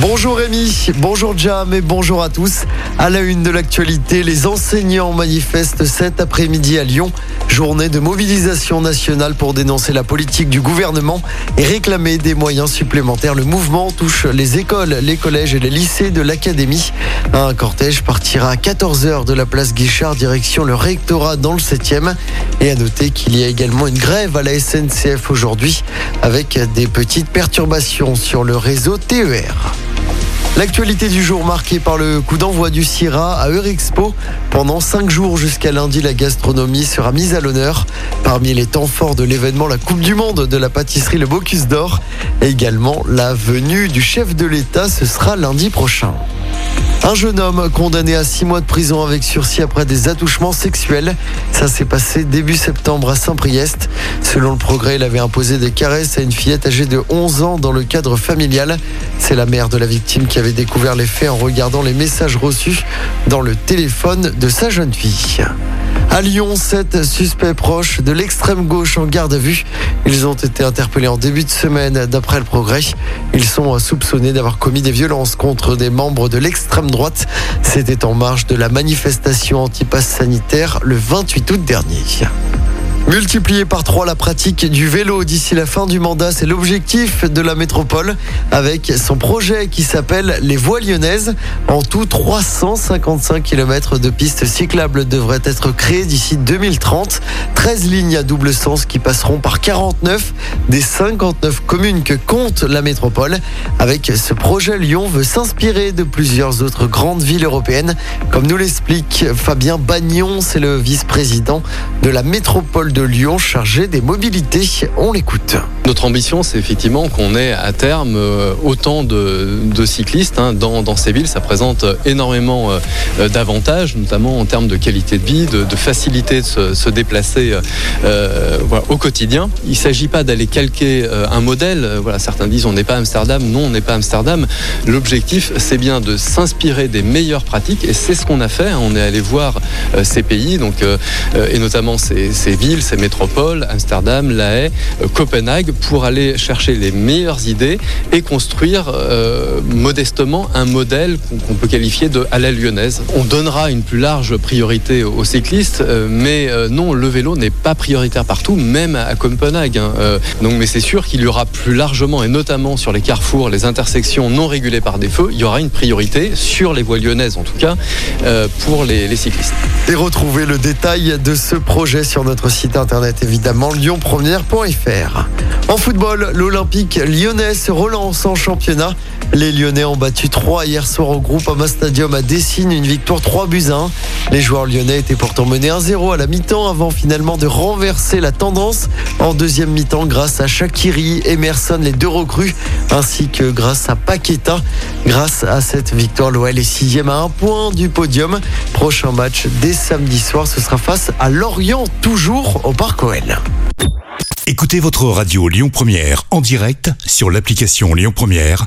Bonjour Rémi, bonjour Jam et bonjour à tous. À la une de l'actualité, les enseignants manifestent cet après-midi à Lyon. Journée de mobilisation nationale pour dénoncer la politique du gouvernement et réclamer des moyens supplémentaires. Le mouvement touche les écoles, les collèges et les lycées de l'académie. Un cortège partira à 14h de la place Guichard direction le rectorat dans le 7e. Et à noter qu'il y a également une grève à la SNCF aujourd'hui avec des petites perturbations sur le réseau TER. L'actualité du jour marquée par le coup d'envoi du CIRA à Eurexpo. Pendant cinq jours jusqu'à lundi, la gastronomie sera mise à l'honneur. Parmi les temps forts de l'événement, la Coupe du Monde de la pâtisserie Le Bocuse d'Or. Également la venue du chef de l'État, ce sera lundi prochain. Un jeune homme condamné à six mois de prison avec sursis après des attouchements sexuels. Ça s'est passé début septembre à Saint-Priest. Selon le progrès, il avait imposé des caresses à une fillette âgée de 11 ans dans le cadre familial. C'est la mère de la victime qui avait découvert les faits en regardant les messages reçus dans le téléphone de sa jeune fille. À Lyon, sept suspects proches de l'extrême gauche en garde à vue. Ils ont été interpellés en début de semaine d'après le progrès. Ils sont soupçonnés d'avoir commis des violences contre des membres de l'extrême droite. C'était en marge de la manifestation anti-pass sanitaire le 28 août dernier. Multiplier par trois la pratique du vélo d'ici la fin du mandat, c'est l'objectif de la métropole avec son projet qui s'appelle les Voies lyonnaises. En tout, 355 km de pistes cyclables devraient être créées d'ici 2030. 13 lignes à double sens qui passeront par 49 des 59 communes que compte la métropole. Avec ce projet, Lyon veut s'inspirer de plusieurs autres grandes villes européennes, comme nous l'explique Fabien Bagnon, c'est le vice-président de la métropole de Lyon chargé des mobilités. On l'écoute. Notre ambition, c'est effectivement qu'on ait à terme euh, autant de, cyclistes hein, dans, ces villes. Ça présente énormément euh, d'avantages, notamment en termes de qualité de vie, de, facilité de se, déplacer euh, au quotidien. Il ne s'agit pas d'aller calquer un modèle. Voilà, certains disent on n'est pas Amsterdam. Non, on n'est pas Amsterdam. L'objectif, c'est bien de s'inspirer des meilleures pratiques et c'est ce qu'on a fait. Hein. On est allé voir ces pays, donc, et notamment ces villes, ces métropoles, Amsterdam, La Haye, Copenhague pour aller chercher les meilleures idées et construire euh, modestement un modèle qu'on peut qualifier de à la lyonnaise. On donnera une plus large priorité aux cyclistes, euh, mais euh, non, le vélo n'est pas prioritaire partout, même à Copenhague. Hein. donc, mais c'est sûr qu'il y aura plus largement, et notamment sur les carrefours, les intersections non régulées par des feux, il y aura une priorité sur les voies lyonnaises, en tout cas, pour les, les cyclistes. Et retrouvez le détail de ce projet sur notre site internet, évidemment, lyonpremière.fr. En football, l'Olympique lyonnais se relance en championnat. Les Lyonnais ont battu 3 hier soir au groupe Ama Stadium à Dessine, une victoire 3 buts 1. Les joueurs lyonnais étaient pourtant menés 1-0 à la mi-temps avant finalement de renverser la tendance en deuxième mi-temps grâce à Shakiri, Emerson, les deux recrues, ainsi que grâce à Paqueta. Grâce à cette victoire, l'OL est sixième à un point du podium. Prochain match dès samedi soir, ce sera face à Lorient, toujours au Parc OL. Écoutez votre radio Lyon Première en direct sur l'application Lyon Première,